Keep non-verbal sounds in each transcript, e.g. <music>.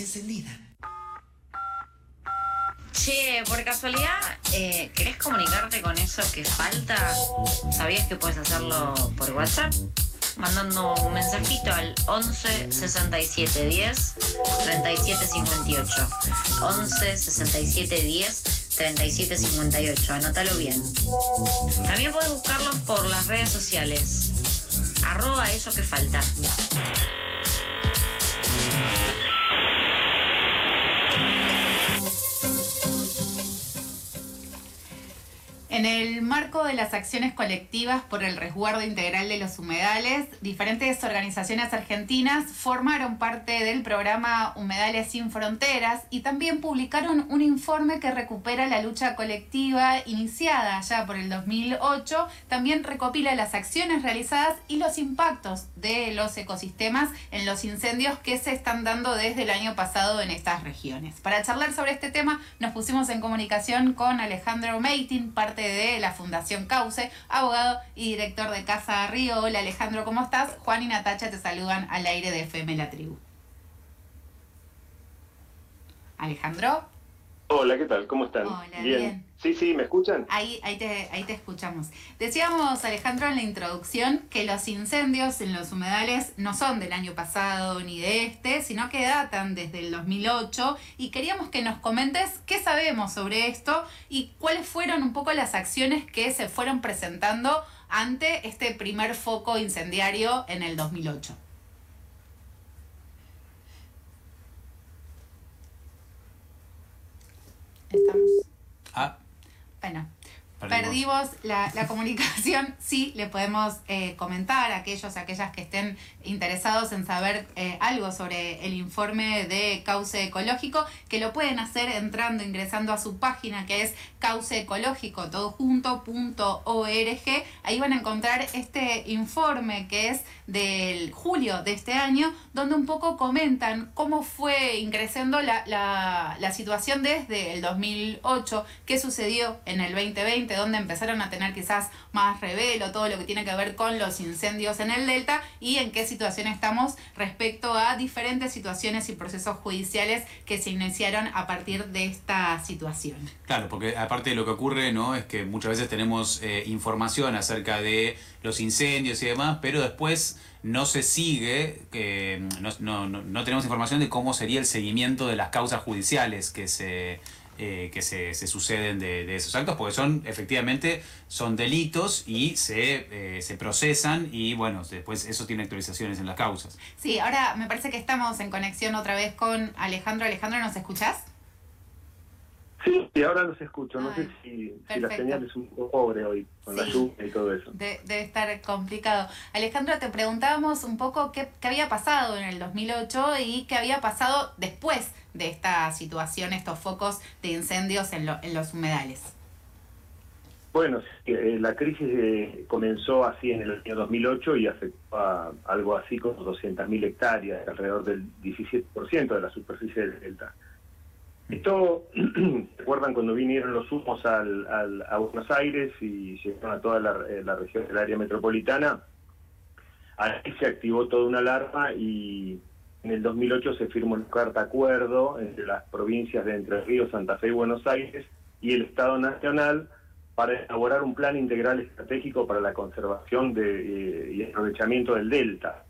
encendida. Che, por casualidad, eh, ¿querés comunicarte con eso que falta? ¿Sabías que puedes hacerlo por WhatsApp? Mandando un mensajito al 11 67 10 37 58. 11 67 10 37 58. Anótalo bien. También puedes buscarlo por las redes sociales. Arroba eso que falta. En el marco de las acciones colectivas por el resguardo integral de los humedales, diferentes organizaciones argentinas formaron parte del programa Humedales sin Fronteras y también publicaron un informe que recupera la lucha colectiva iniciada ya por el 2008, también recopila las acciones realizadas y los impactos de los ecosistemas en los incendios que se están dando desde el año pasado en estas regiones. Para charlar sobre este tema nos pusimos en comunicación con Alejandro Meitin, parte de la Fundación Cauce, abogado y director de Casa Río. Hola Alejandro, ¿cómo estás? Juan y Natacha te saludan al aire de FM La Tribu. Alejandro. Hola, ¿qué tal? ¿Cómo están? Hola, bien. Sí, sí, ¿me escuchan? Ahí, ahí, te, ahí te escuchamos. Decíamos, Alejandro, en la introducción que los incendios en los humedales no son del año pasado ni de este, sino que datan desde el 2008 y queríamos que nos comentes qué sabemos sobre esto y cuáles fueron un poco las acciones que se fueron presentando ante este primer foco incendiario en el 2008. Estamos. Ah, Bueno, Perdimos. la, la comunicación. <laughs> Sí, le podemos eh, comentar a aquellos, aquellas que estén interesados en saber eh, algo sobre el informe de Cauce Ecológico, que lo pueden hacer entrando, ingresando a su página que es cauceecológico, todo junto, punto org. Ahí van a encontrar este informe que es del julio de este año, donde un poco comentan cómo fue ingresando la, la, la situación desde el 2008, qué sucedió en el 2020, donde empezaron a tener quizás más revelo, todo lo que tiene que ver con los incendios en el delta y en qué situación estamos respecto a diferentes situaciones y procesos judiciales que se iniciaron a partir de esta situación. Claro, porque aparte de lo que ocurre, ¿no? Es que muchas veces tenemos eh, información acerca de los incendios y demás, pero después no se sigue, no, no, no- no tenemos información de cómo sería el seguimiento de las causas judiciales que se eh, que se, se suceden de, de esos actos, porque son, efectivamente, son delitos y se, eh, se procesan y bueno, después eso tiene actualizaciones en las causas. Sí, ahora me parece que estamos en conexión otra vez con Alejandro. Alejandro, ¿nos escuchás? Sí, y ahora los escucho. No Ay, sé si, si la señal es un poco pobre hoy, con la lluvia y todo eso. De- debe estar complicado. Alejandro, te preguntábamos un poco qué, qué había pasado en el 2008 y qué había pasado después de esta situación, estos focos de incendios en, lo- en los humedales. Bueno, eh, la crisis eh, comenzó así en el año 2008 y afectó a algo así como 200.000 hectáreas, alrededor del 17% de la superficie del delta. Esto, <clears throat> ¿recuerdan cuando vinieron los humos al, al- a Buenos Aires y llegaron a toda la, eh, la región del área metropolitana? Ahí se activó toda una alarma y en el 2008 se firmó una carta acuerdo entre las provincias de Entre Ríos, Santa Fe y Buenos Aires y el Estado Nacional para elaborar un plan integral estratégico para la conservación de, eh, y aprovechamiento del delta.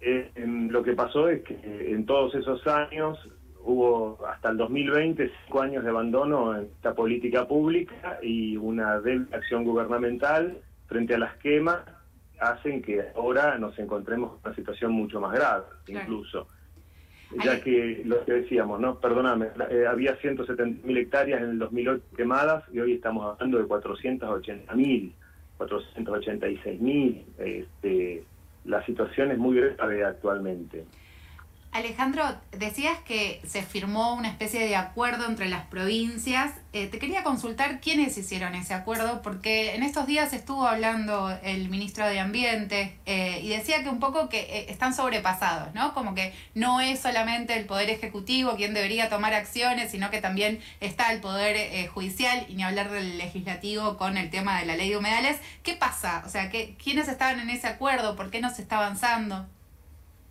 Eh, em, lo que pasó es que en todos esos años hubo hasta el 2020 cinco años de abandono en esta política pública y una débil acción gubernamental frente a las quemas hacen que ahora nos encontremos en una situación mucho más grave, Claro. incluso. Ya que lo que decíamos, ¿no? Perdóname, eh, había 170.000 hectáreas en el 2008 quemadas y hoy estamos hablando de 480.000, 486.000. Este, la situación es muy grave actualmente. Alejandro, decías que se firmó una especie de acuerdo entre las provincias. Eh, te quería consultar quiénes hicieron ese acuerdo, porque en estos días estuvo hablando el ministro de Ambiente eh, y decía que un poco que eh, están sobrepasados, ¿no? Como que no es solamente el Poder Ejecutivo quien debería tomar acciones, sino que también está el Poder Judicial y ni hablar del Legislativo con el tema de la ley de humedales. ¿Qué pasa? O sea, ¿qué, ¿quiénes estaban en ese acuerdo? ¿Por qué no se está avanzando?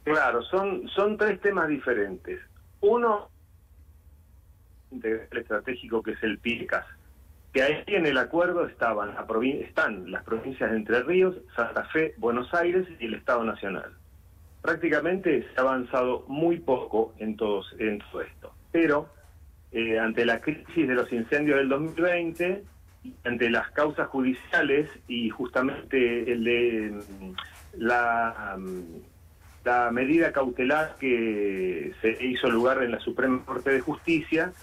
Claro, son, son tres temas diferentes. Uno, integral estratégico que es el PICAS, que ahí en el acuerdo estaban la están las provincias de Entre Ríos, Santa Fe, Buenos Aires y el Estado Nacional. Prácticamente se ha avanzado muy poco en, en todo esto, pero eh, ante la crisis de los incendios del 2020, ante las causas judiciales y justamente el de mm, la, mm, la medida cautelar que se hizo lugar en la Suprema Corte de Justicia,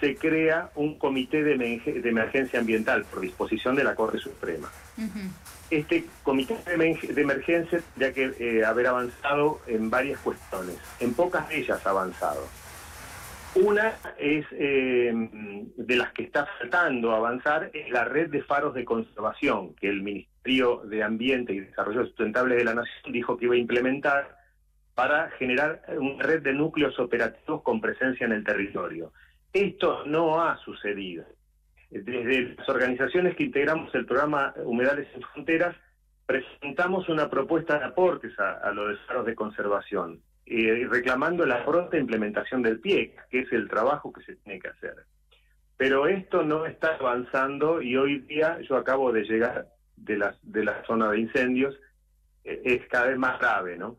se crea un comité de, emergencia ambiental por disposición de la Corte Suprema. Este comité de, emergencia ya que eh, haber avanzado en varias cuestiones, en pocas de ellas ha avanzado. Una es eh, de las que está faltando avanzar, es la red de faros de conservación que el Ministerio de Ambiente y Desarrollo Sustentable de la Nación dijo que iba a implementar para generar una red de núcleos operativos con presencia en el territorio. Esto no ha sucedido. Desde las organizaciones que integramos el programa Humedales en Fronteras, presentamos una propuesta de aportes a, los faros de conservación, eh, reclamando la pronta implementación del PIEC, que es el trabajo que se tiene que hacer. Pero esto no está avanzando y hoy día yo acabo de llegar de la, de la zona de incendios, eh, es cada vez más grave, ¿no?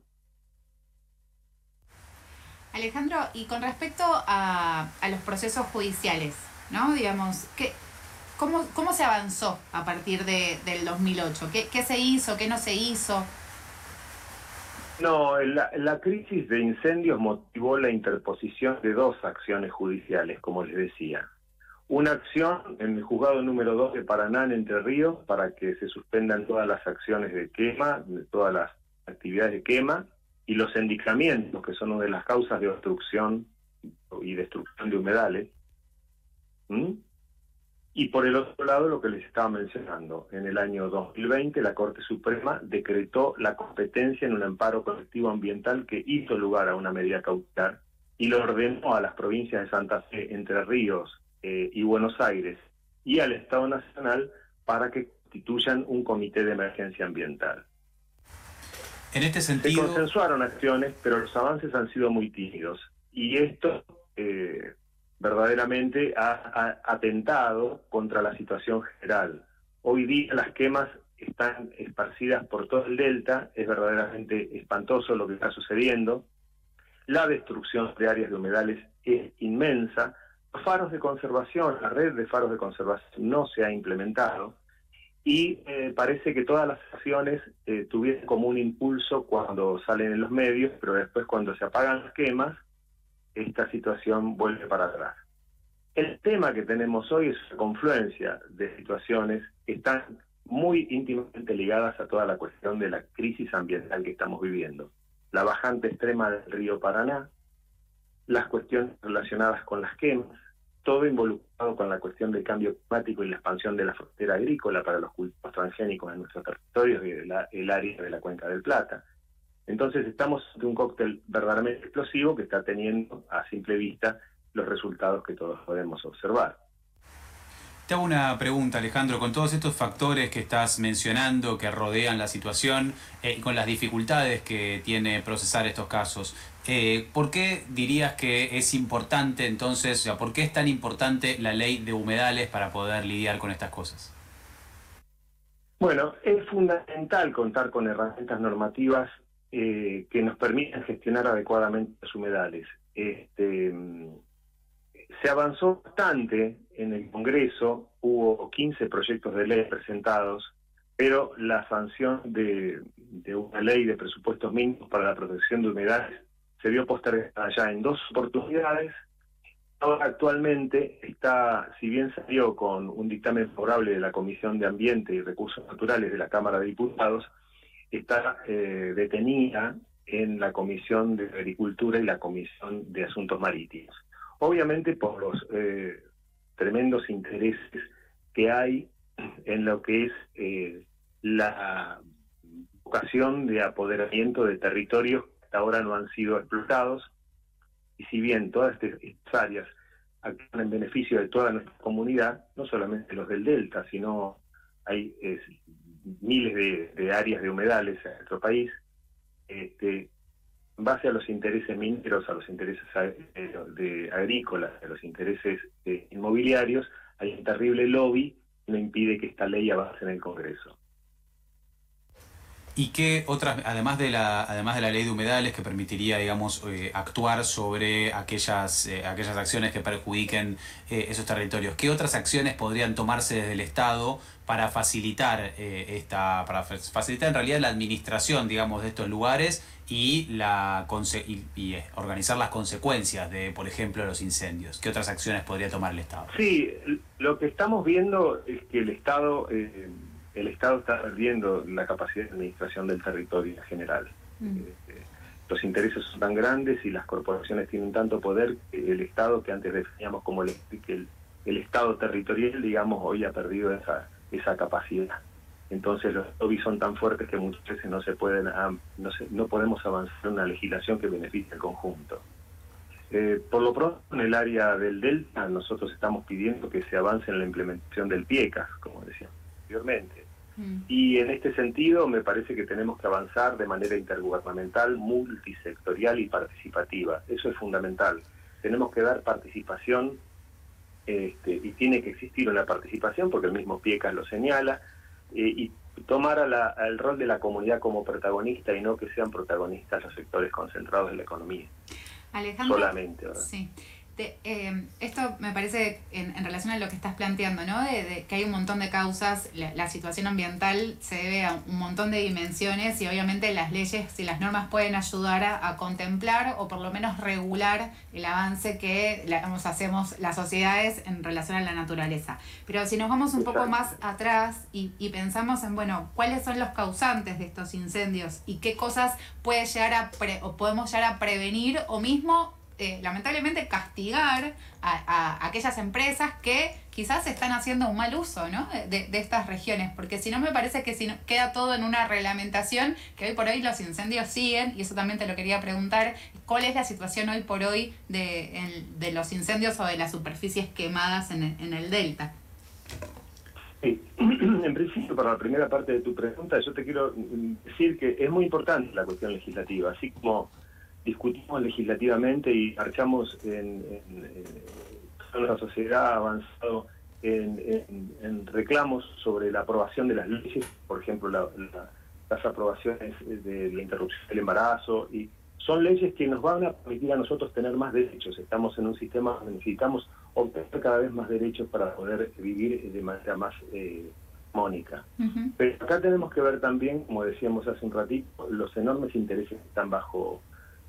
Alejandro, y con respecto a, los procesos judiciales, ¿no? Digamos, ¿qué, cómo, ¿cómo se avanzó a partir de, del 2008? ¿Qué, ¿Qué se hizo? ¿Qué no se hizo? No, la, la, crisis de incendios motivó la interposición de dos acciones judiciales, como les decía. Una acción en el juzgado número 2 de Paraná, en Entre Ríos, para que se suspendan todas las acciones de quema, todas las actividades de quema, y los endicamientos, que son una de las causas de obstrucción y destrucción de humedales. Y por el otro lado, lo que les estaba mencionando, en el año 2020 la Corte Suprema decretó la competencia en un amparo colectivo ambiental que hizo lugar a una medida cautelar y lo ordenó a las provincias de Santa Fe, Entre Ríos eh, y Buenos Aires y al Estado Nacional para que constituyan un comité de emergencia ambiental. En este sentido... Se consensuaron acciones, pero los avances han sido muy tímidos. Y esto eh, verdaderamente ha, atentado contra la situación general. Hoy día las quemas están esparcidas por todo el delta, es verdaderamente espantoso lo que está sucediendo. La destrucción de áreas de humedales es inmensa. Los faros de conservación, la red de faros de conservación no se ha implementado y eh, parece que todas las acciones eh, tuvieron como un impulso cuando salen en los medios, pero después cuando se apagan las quemas, esta situación vuelve para atrás. El tema que tenemos hoy es la confluencia de situaciones que están muy íntimamente ligadas a toda la cuestión de la crisis ambiental que estamos viviendo. La bajante extrema del río Paraná, las cuestiones relacionadas con las quemas, todo involucrado con la cuestión del cambio climático y la expansión de la frontera agrícola para los cultivos transgénicos en nuestros territorios y el área de la cuenca del Plata. Entonces estamos ante un cóctel verdaderamente explosivo que está teniendo a simple vista los resultados que todos podemos observar. Te hago una pregunta, Alejandro, con todos estos factores que estás mencionando, que rodean la situación eh, y con las dificultades que tiene procesar estos casos, eh, ¿por qué dirías que es importante entonces, o sea, por qué es tan importante la ley de humedales para poder lidiar con estas cosas? Bueno, es fundamental contar con herramientas normativas eh, que nos permitan gestionar adecuadamente los humedales. Este, se avanzó bastante en el Congreso, hubo 15 proyectos de ley presentados, pero la sanción de, una ley de presupuestos mínimos para la protección de humedades se vio postergada ya en dos oportunidades. Ahora actualmente está, si bien salió con un dictamen favorable de la Comisión de Ambiente y Recursos Naturales de la Cámara de Diputados, está eh, detenida en la Comisión de Agricultura y la Comisión de Asuntos Marítimos obviamente por los eh, tremendos intereses que hay en lo que es eh, la vocación de apoderamiento de territorios hasta ahora no han sido explotados, y si bien todas estas áreas actúan en beneficio de toda nuestra comunidad, no solamente los del Delta, sino hay miles de, áreas de humedales en nuestro país, este, en base a los intereses mineros, a los intereses agrícolas, a los intereses inmobiliarios, hay un terrible lobby que no impide que esta ley avance en el Congreso. ¿Y qué otras, además de la, además de la ley de humedales que permitiría, digamos, eh, actuar sobre aquellas, eh, aquellas acciones que perjudiquen eh, esos territorios, qué otras acciones podrían tomarse desde el Estado para facilitar esta, para facilitar en realidad la administración, digamos, de estos lugares y la y, organizar las consecuencias de, por ejemplo, los incendios? ¿Qué otras acciones podría tomar el Estado? Sí, lo que estamos viendo es que el Estado el Estado está perdiendo la capacidad de administración del territorio en general. Mm. Eh, eh, los intereses son tan grandes y las corporaciones tienen tanto poder que el Estado, que antes definíamos como el, el, Estado territorial, digamos, hoy ha perdido esa, esa capacidad. Entonces los lobbies son tan fuertes que muchas veces no se pueden no, no podemos avanzar en una legislación que beneficie al conjunto. Eh, por lo pronto, en el área del Delta, nosotros estamos pidiendo que se avance en la implementación del PIECAS, como decíamos anteriormente. Mm. Y en este sentido me parece que tenemos que avanzar de manera intergubernamental, multisectorial y participativa. Eso es fundamental. Tenemos que dar participación este, y tiene que existir una participación porque el mismo Piecas lo señala eh, y tomar a el rol de la comunidad como protagonista y no que sean protagonistas los sectores concentrados de la economía. Alejandro, solamente. Sí. Em, esto me parece en, relación a lo que estás planteando, ¿no? De, que hay un montón de causas, la, situación ambiental se debe a un montón de dimensiones y obviamente las leyes y las normas pueden ayudar a, contemplar o por lo menos regular el avance que hacemos las sociedades en relación a la naturaleza. Pero si nos vamos un poco más atrás y, y pensamos en, bueno, cuáles son los causantes de estos incendios y qué cosas puede llegar a o podemos llegar a prevenir o mismo eh, lamentablemente castigar a, aquellas empresas que quizás están haciendo un mal uso ¿no? de, estas regiones, porque si no me parece que si queda todo en una reglamentación, que hoy por hoy los incendios siguen, y eso también te lo quería preguntar, ¿cuál es la situación hoy por hoy de, de los incendios o de las superficies quemadas en el, en el delta? <clears throat> En principio, para la primera parte de tu pregunta, yo te quiero decir que es muy importante la cuestión legislativa, así como discutimos legislativamente y marchamos en, en, la sociedad avanzado en, reclamos sobre la aprobación de las leyes, por ejemplo, las aprobaciones de la interrupción del embarazo, y son leyes que nos van a permitir a nosotros tener más derechos. Estamos en un sistema donde necesitamos obtener cada vez más derechos para poder vivir de manera más eh, mónica. Pero acá tenemos que ver también, como decíamos hace un ratito, los enormes intereses que están bajo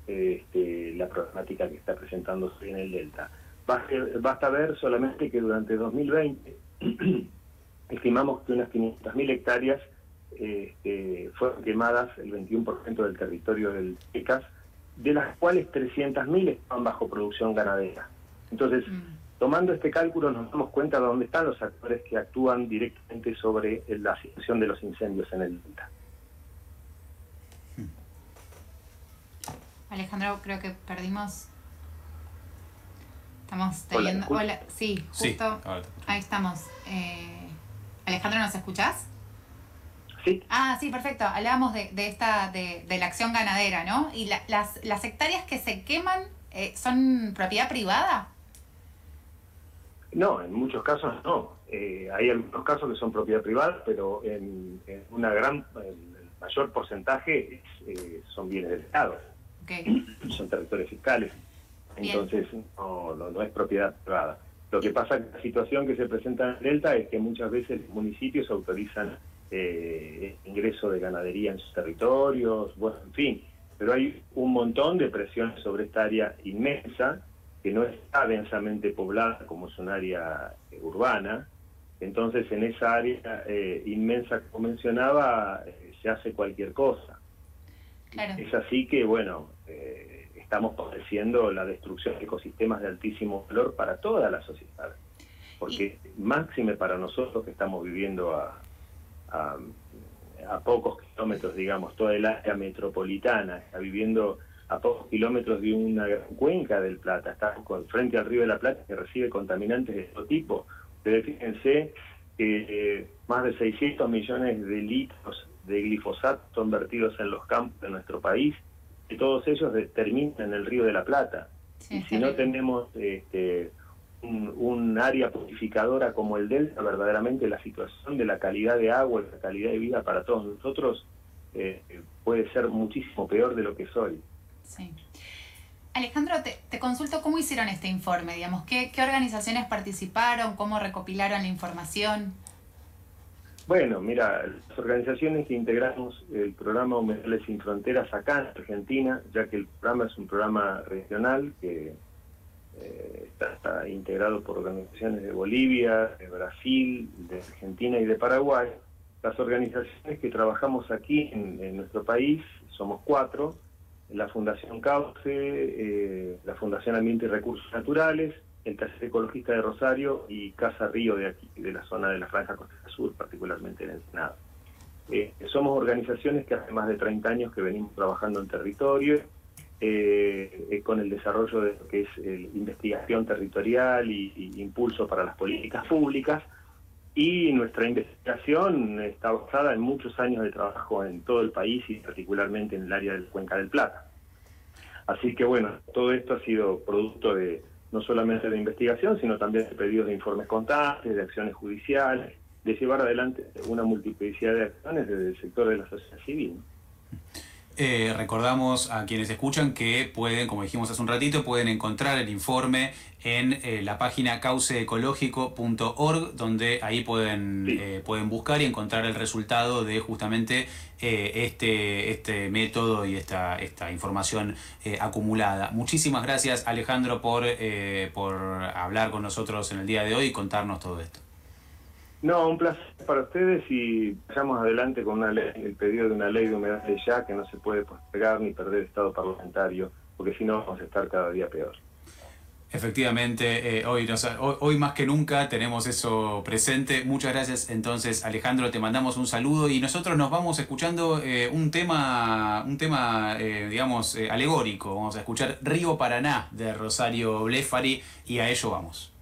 este, la problemática que está presentándose en el Delta. Basta, ver solamente que durante 2020 <clears throat> estimamos que unas 500.000 hectáreas este, fueron quemadas, el 21% del territorio del ECAS, de las cuales 300.000 estaban bajo producción ganadera. Entonces, mm. tomando este cálculo nos damos cuenta de dónde están los actores que actúan directamente sobre la situación de los incendios en el Delta. Alejandro, creo que perdimos. Estamos teniendo. Hola, sí, justo. ahí estamos. Eh, Alejandro, ¿nos escuchás? Sí. Ah, sí, perfecto. Hablábamos de, esta, de, la acción ganadera, ¿no? ¿Y las, las hectáreas que se queman eh, son propiedad privada? No, en muchos casos no. Eh, hay algunos casos que son propiedad privada, pero en, una gran, el mayor porcentaje son bienes del Estado. <clears throat> Son territorios fiscales. Entonces no, no, es propiedad privada. Lo que pasa en la situación que se presenta en Delta es que muchas veces los municipios autorizan eh, ingreso de ganadería en sus territorios, bueno, en fin, pero hay un montón de presiones sobre esta área inmensa que no está densamente poblada como es un área eh, urbana, entonces en esa área eh, inmensa como mencionaba se hace cualquier cosa. Es así que, bueno, eh, estamos padeciendo la destrucción de ecosistemas de altísimo valor para toda la sociedad. Porque máxime para nosotros que estamos viviendo a, a, pocos kilómetros, digamos, toda el área metropolitana, está viviendo a pocos kilómetros de una cuenca del Plata, está con, frente al río de la Plata que recibe contaminantes de todo tipo. Ustedes fíjense que eh, más de 600 millones de litros de glifosato son vertidos en los campos de nuestro país que todos ellos terminan en el río de la Plata. y si no tenemos este, un, área purificadora como el Delta, verdaderamente la situación de la calidad de agua y la calidad de vida para todos nosotros eh, puede ser muchísimo peor de lo que es hoy. Sí. Alejandro, te, consulto cómo hicieron este informe, digamos, ¿qué, qué organizaciones participaron, cómo recopilaron la información. Bueno, mira, las organizaciones que integramos el programa Humedales sin Fronteras acá en Argentina, ya que el programa es un programa regional que eh, está, integrado por organizaciones de Bolivia, de Brasil, de Argentina y de Paraguay. Las organizaciones que trabajamos aquí en, nuestro país somos cuatro, la Fundación Cauce, eh, la Fundación Ambiente y Recursos Naturales, el Taller Ecologista de Rosario y Casa Río de aquí, de la zona de la Franja Costera Sur, particularmente en Ensenada. Eh, somos organizaciones que hace más de 30 años que venimos trabajando en territorio, eh, eh, con el desarrollo de lo que es investigación territorial y, impulso para las políticas públicas. Y nuestra investigación está basada en muchos años de trabajo en todo el país y particularmente en el área del Cuenca del Plata. Así que bueno, todo esto ha sido producto de no solamente de investigación, sino también de pedidos de informes contables, de acciones judiciales, de llevar adelante una multiplicidad de acciones desde el sector de la sociedad civil. Eh, recordamos a quienes escuchan que pueden, como dijimos hace un ratito, pueden encontrar el informe en eh, la página cauceecológico.org, donde ahí pueden, eh, pueden buscar y encontrar el resultado de justamente este, este método y esta, esta información acumulada. Muchísimas gracias Alejandro por, por hablar con nosotros en el día de hoy y contarnos todo esto. No, un placer para ustedes y vayamos adelante con el pedido de una ley de humedad de ya que no se puede postergar ni perder estado parlamentario, porque si no vamos a estar cada día peor. Efectivamente, eh, hoy, hoy, más que nunca tenemos eso presente. Muchas gracias entonces Alejandro, te mandamos un saludo y nosotros nos vamos escuchando eh, un tema, un tema eh, digamos, alegórico. Vamos a escuchar Río Paraná de Rosario Blefari y a ello vamos.